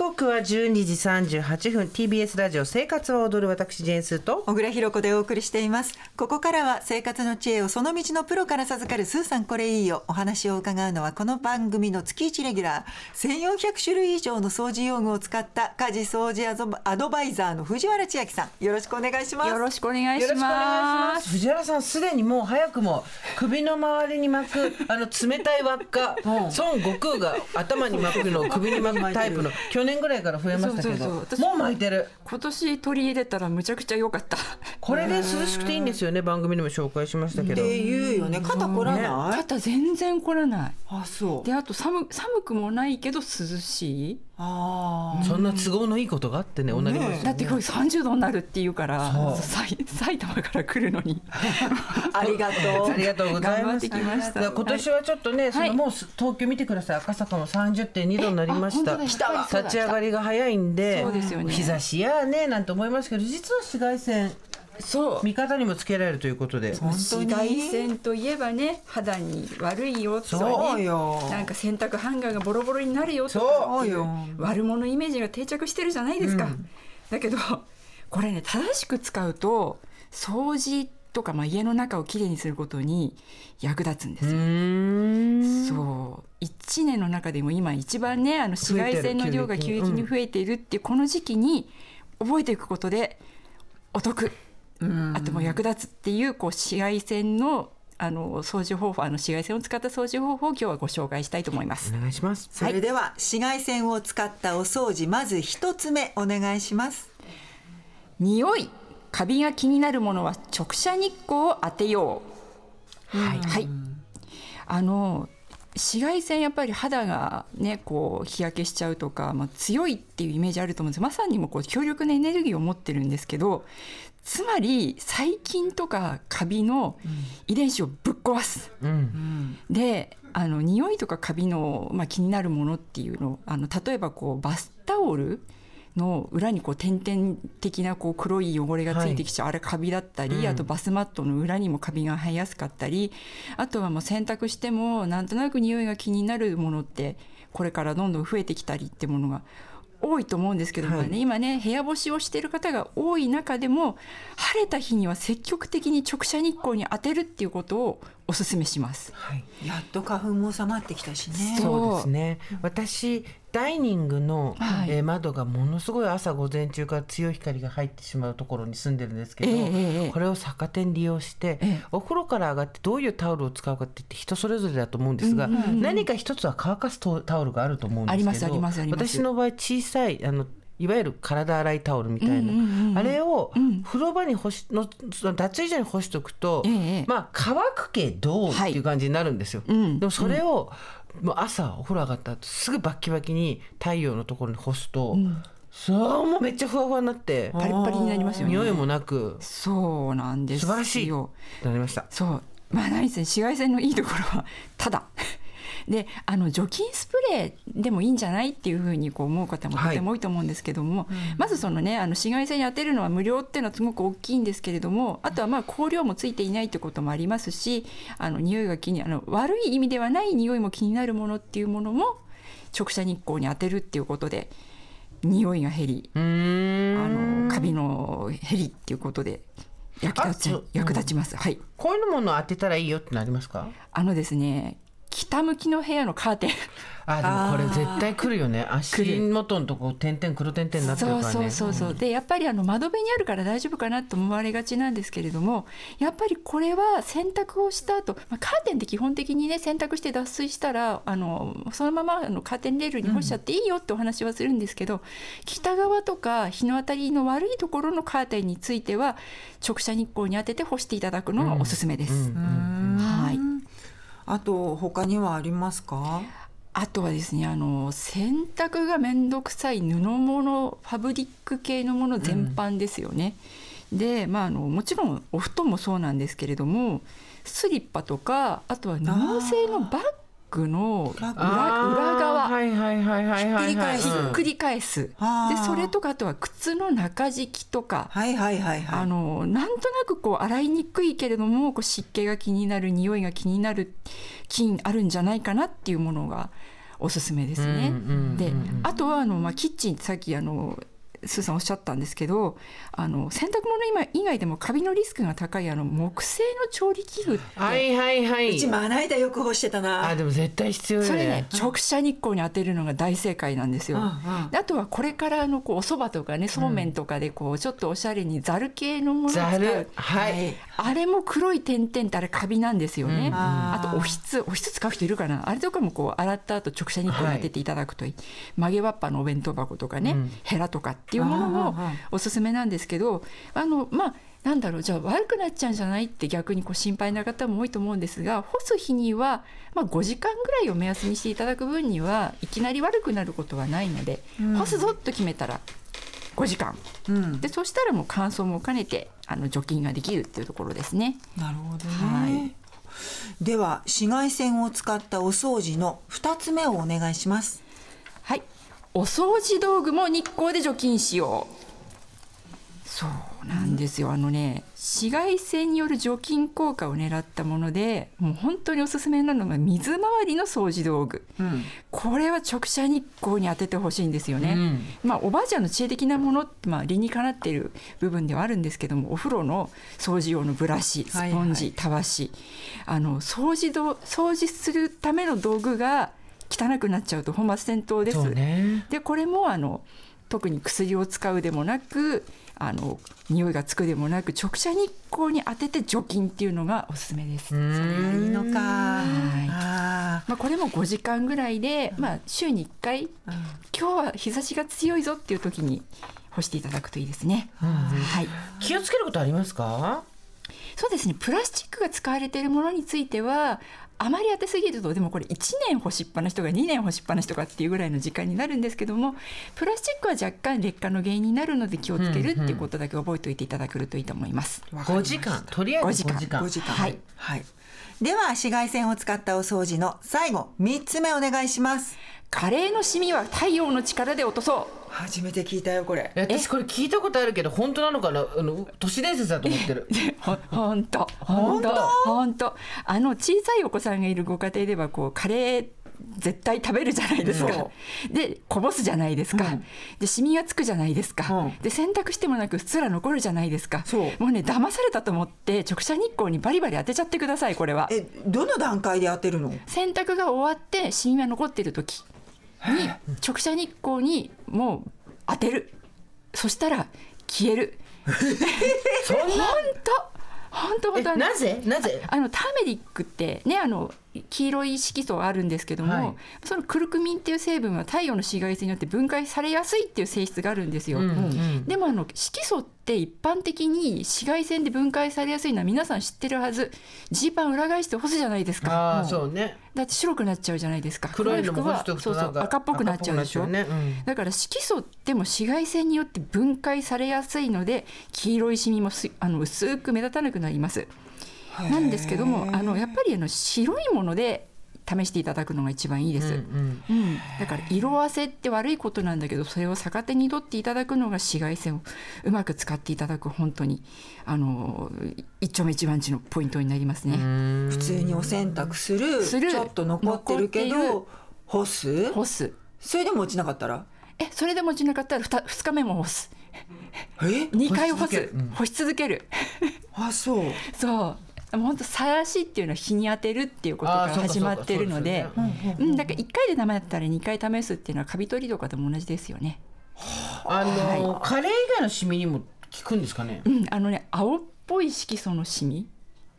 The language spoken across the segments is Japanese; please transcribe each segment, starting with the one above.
刻は12時38分。TBS ラジオ生活を踊る私ジェーンスーと。小倉弘子でお送りしています。ここからは生活の知恵をその道のプロから授かるスーさんこれいいよ。お話を伺うのはこの番組の月1レギュラー。1400種類以上の掃除用具を使った家事掃除アドバイザーの藤原千秋さん。よろしくお願いします。よろしくお願いします。藤原さんすでにもう早くも首の周りに巻く あの冷たい輪っか孫悟空が頭に巻くのを首に巻くタイプの 去年ぐらいから増えましたけどそうそうもう巻いてる。今年取り入れたらむちゃくちゃ良かった。これで涼しくていいんですよね番組でも紹介しましたけど。って言うよね。肩こらない、肩全然凝らない。あそう。であと寒寒くもないけど涼しい。あそんな都合のいいことがあってねおなりますよねだってこれ30度になるっていうから埼埼玉から来るのに。ありがとう。ありがとうございます。今年はちょっとね、そのはいもうす東京見てください。赤坂も30.2度になりました。立ち上がりが早いんで、そうですよね。日差しやねなんて思いますけど、実は紫外線そう。味方にもつけられるということで。本当に？紫外線といえばね肌に悪いよとかね。そうよ。なんか洗濯ハンガーがボロボロになるよとか悪者イメージが定着してるじゃないですか、だけどこれね正しく使うと掃除とか、まあ、家の中をきれいにすることに役立つんですよ。そう。1年の中でも今一番ねあの紫外線の量が急激に増えているっていうこの時期に覚えていくことでお得あともう役立つっていうこう紫外線のあの掃除方法あの紫外線を使った掃除方法を今日はご紹介したいと思います。お願いします。それでは紫外線を使ったお掃除まず一つ目お願いします匂いカビが気になるものは直射日光を当てよう。はい、はい、あの紫外線やっぱり肌がねこう日焼けしちゃうとか、まあ、強いっていうイメージあると思うんですまさにもこう強力なエネルギーを持ってるんですけどつまり細菌とかカビの遺伝子をぶっ壊す。うん。であの匂いとかカビの、まあ、気になるものっていうのあの例えばこうバスタオルの裏にこう点々的なこう黒い汚れがついてきちゃう、あれカビだったり、うん。あとバスマットの裏にもカビが生えやすかったりあとはもう洗濯してもなんとなく匂いが気になるものってこれからどんどん増えてきたりってものが多いと思うんですけどもね、はい。今ね部屋干しをしている方が多い中でも晴れた日には積極的に直射日光に当てるっていうことをお勧めします。はい。やっと花粉も収まってきたしね。そう。ですね。私ダイニングの、はい。えー窓がものすごい朝午前中から強い光が入ってしまうところに住んでるんですけど、ええええこれを逆手に利用して、ええ。お風呂から上がってどういうタオルを使うかって言って人それぞれだと思うんですが、何か一つは乾かすタタオルがあると思うんですけどありますありますあります。私の場合小さいあのいわゆる体洗いタオルみたいな、うんうんうんうんあれを風呂場に干しの脱衣所に干しとくと、ええまあ乾くけどっていう感じになるんですよ。うんでもそれを、もう朝お風呂上がった後すぐバッキバキに太陽のところに干すと、そうもうめっちゃふわふわになってパリッパリになりますよね。匂いもなくそうなんですよ。素晴らしいなりました。そう。まあ何せ紫外線のいいところはただ。であの除菌スプレーでもいいんじゃないっていうふうにこう思う方もとても多いと思うんですけども、まずそのねあの紫外線に当てるのは無料っていうのはすごく大きいんですけれどもあとはまあ香料もついていないってこともありますしあの匂いが気にあの悪い意味ではない匂いも気になるものっていうものも直射日光に当てるっていうことで匂いが減りあのカビの減りっていうことで役立ち役立ちます。はい。こういうものを当てたらいいよってなりますか？あのですね、北向きの部屋のカーテン。あでもこれ絶対来るよね足元のとこ点々黒点々になってるそうからねそうそうそう。でやっぱりあの窓辺にあるから大丈夫かなと思われがちなんですけれども、やっぱりこれは洗濯をした後、まあカーテンって基本的にね洗濯して脱水したらあのそのままあのカーテンレールに干しちゃっていいよってお話はするんですけど、北側とか日の当たりの悪いところのカーテンについては直射日光に当てて干していただくのがおすすめです。はい。あと他にはありますか？あとはですねあの洗濯が面倒くさい布物ファブリック系のもの全般ですよね。でまああのもちろんお布団もそうなんですけれどもスリッパとかあとは布製のバッグの裏裏側。はいはいはいはいはいはいひっくり返す。でそれとかあとは靴の中敷きとか、はいはいはいはい。あのなんとなくこう洗いにくいけれどもこう湿気が気になる匂いが気になる菌あるんじゃないかなっていうものがおすすめですね。であとはあの、まあ、キッチンさっきあのスーさんおっしゃったんですけどあの洗濯物今以外でもカビのリスクが高いあの木製の調理器具って、はいはいはうちいまな板よく干してたな。あでも絶対必要よそれねね直射日光に当てるのが大正解なんですよ。うんうん。であとはこれからのこうお蕎麦とかねそうめんとかでこうちょっとおしゃれにざる系のものを使ざる。う。はい。あれも黒い点々ってあれカビなんですよね。うん。あとおひつおひつ使う人いるかな？あれとかもこう洗った後直射日光に当てていただくといい、曲げわっぱのお弁当箱とかね、うん。ヘラとかっていうものもあおすすめなんですけどあのまあなんだろうじゃあ悪くなっちゃうんじゃないって逆にこう心配な方も多いと思うんですが干す日には、まあ、5時間ぐらいを目安にしていただく分にはいきなり悪くなることはないので、干すぞと決めたら5時間。うん。でそしたらもう乾燥も兼ねてあの除菌ができるっていうところですね。なるほどね、はい。では紫外線を使ったお掃除の二つ目をお願いします。はい、お掃除道具も日光で除菌しよう。そうなんですよ。あのね、紫外線による除菌効果を狙ったもので、もう本当におすすめなのが水回りの掃除道具。うんこれは直射日光に当ててほしいんですよね。うんまあおばあちゃんの知恵的なものってまあ理にかなっている部分ではあるんですけども、お風呂の掃除用のブラシ、スポンジ、はいたわし、あの掃除ど掃除するための道具が汚くなっちゃうと本末転倒です。そうね。でこれもあの特に薬を使うでもなくあの匂いがつくでもなく直射日光に当てて除菌っていうのがおすすめです。それがいいのか。はい。あまあ、これも5時間ぐらいで、まあ、週に1回ーうん。今日は日差しが強いぞっていう時に干していただくといいですね。はい。気をつけることありますか？そうですね。プラスチックが使われているものについてはあまり当てすぎるとでもこれ1年干しっぱなしとか2年干しっぱなしとかっていうぐらいの時間になるんですけどもプラスチックは若干劣化の原因になるので気をつけるっていうことだけ覚えておいていただけるといいと思います。5時間。とりあえず5 5時間。5時間。はい。はい、では紫外線を使ったお掃除の最後三つ目お願いします。カレーのシミは太陽の力で落とそう初めて聞いたよこれ。え私これ聞いたことあるけど本当なのかな？あの都市伝説だと思ってる。ほほんと。ほんと？ほんと。あの小さいお子さんがいるご家庭ではこうカレー絶対食べるじゃないですか、でこぼすじゃないですか、うん。でシミがつくじゃないですか、うん。で洗濯してもなくすら残るじゃないですか。もうね騙されたと思って直射日光にバリバリ当てちゃってくださいこれは。えどの段階で当てるの？洗濯が終わってシミが残っている時に直射日光にもう当てる。そしたら消える。そんな？本当。本当本当えなぜ？なぜ？あのターメリックってねあの黄色い色素があるんですけども、はい。そのクルクミンっていう成分は太陽の紫外線によって分解されやすいっていう性質があるんですよ。うんうんでもあの色素って一般的に紫外線で分解されやすいのは皆さん知ってるはず。ジーパン裏返して干すじゃないですか。ああそうね。だって白くなっちゃうじゃないですか。黒いのも黒干しとくそうそう。赤っぽくなっちゃうでしょ。ね。うん。だから色素っても紫外線によって分解されやすいので黄色いシミもすあの薄く目立たなくなります。なんですけどもあのやっぱりあの白いもので試していただくのが一番いいです。うんうん、だから色あせって悪いことなんだけどそれを逆手に取っていただくのが紫外線をうまく使っていただく本当にあの一丁目一番地のポイントになりますね。うん。普通にお洗濯するする。ちょっと残ってるけど干す？干す。それでも落ちなかったら？えそれでも落ちなかったら 2, 2日目も干す。え？2回干す。干し続ける。うん。干し続ける。あそう。そう本当さらしっていうのは日に当てるっていうことからあーそうか始まってるのでそうんだから1回でダメだったら2回試すっていうのはカビ取りとかでも同じですよね。あのカレー以外のシミにも効くんですかね？うん、あのね青っぽい色素のシミ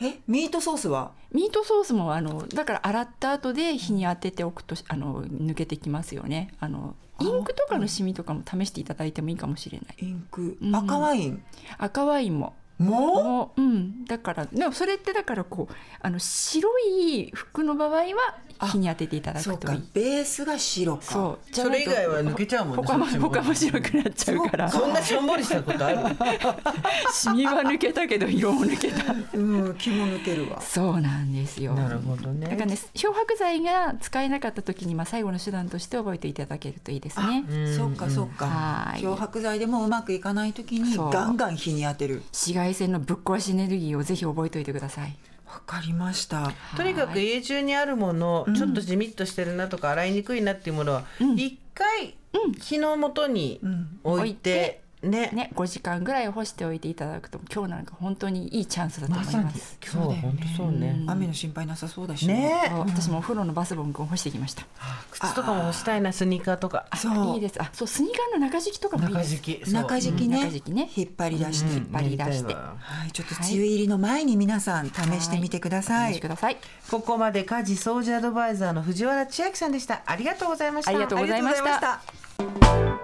えミートソースは？ミートソースもあのだから洗った後で日に当てておくとあの抜けてきますよね。あのインクとかのシミとかも試していただいてもいいかもしれない。インク。うん。赤ワイン？赤ワインもも？う、うん、だからでもそれってだからこうあの白い服の場合は日に当てていただくといい。ベースが白か。そう。それ以外は抜けちゃうもんね他も他も白くなっちゃうから。そんなしょんぼりしたことある？シミは抜けたけど色も抜けた。うん気も抜けるわ。そうなんですよ。なるほどね。だからね漂白剤が使えなかった時にまあ最後の手段として覚えていただけるといいですね。うん。そっかそっか。はい。漂白剤でもうまくいかない時にガンガン日に当てる。紫外線のぶっ壊しエネルギーをぜひ覚えておいてください。わかりました。とにかく家中にあるもの、ちょっとじみっとしてるなとか洗いにくいなっていうものは一、回日の元に置いて、ねね、5時間ぐらい干しておいていただくと今日なんか本当にいいチャンスだと思います。そう本当そうね。雨の心配なさそうだしねそう私もお風呂のバスボム君干してきました。靴とかも干したいなスニーカーとか。そういいです。あ、そうスニーカーの中敷きとかもいいです。中敷き。そう中敷きね,、中敷きね引っ張り出して、うん引っ張り出してはい、ちょっと梅雨入りの前に皆さん試してみてくだおさい試しく。ださい。ここまで家事掃除アドバイザーの藤原千秋さんでした。ありがとうございました。ありがとうございました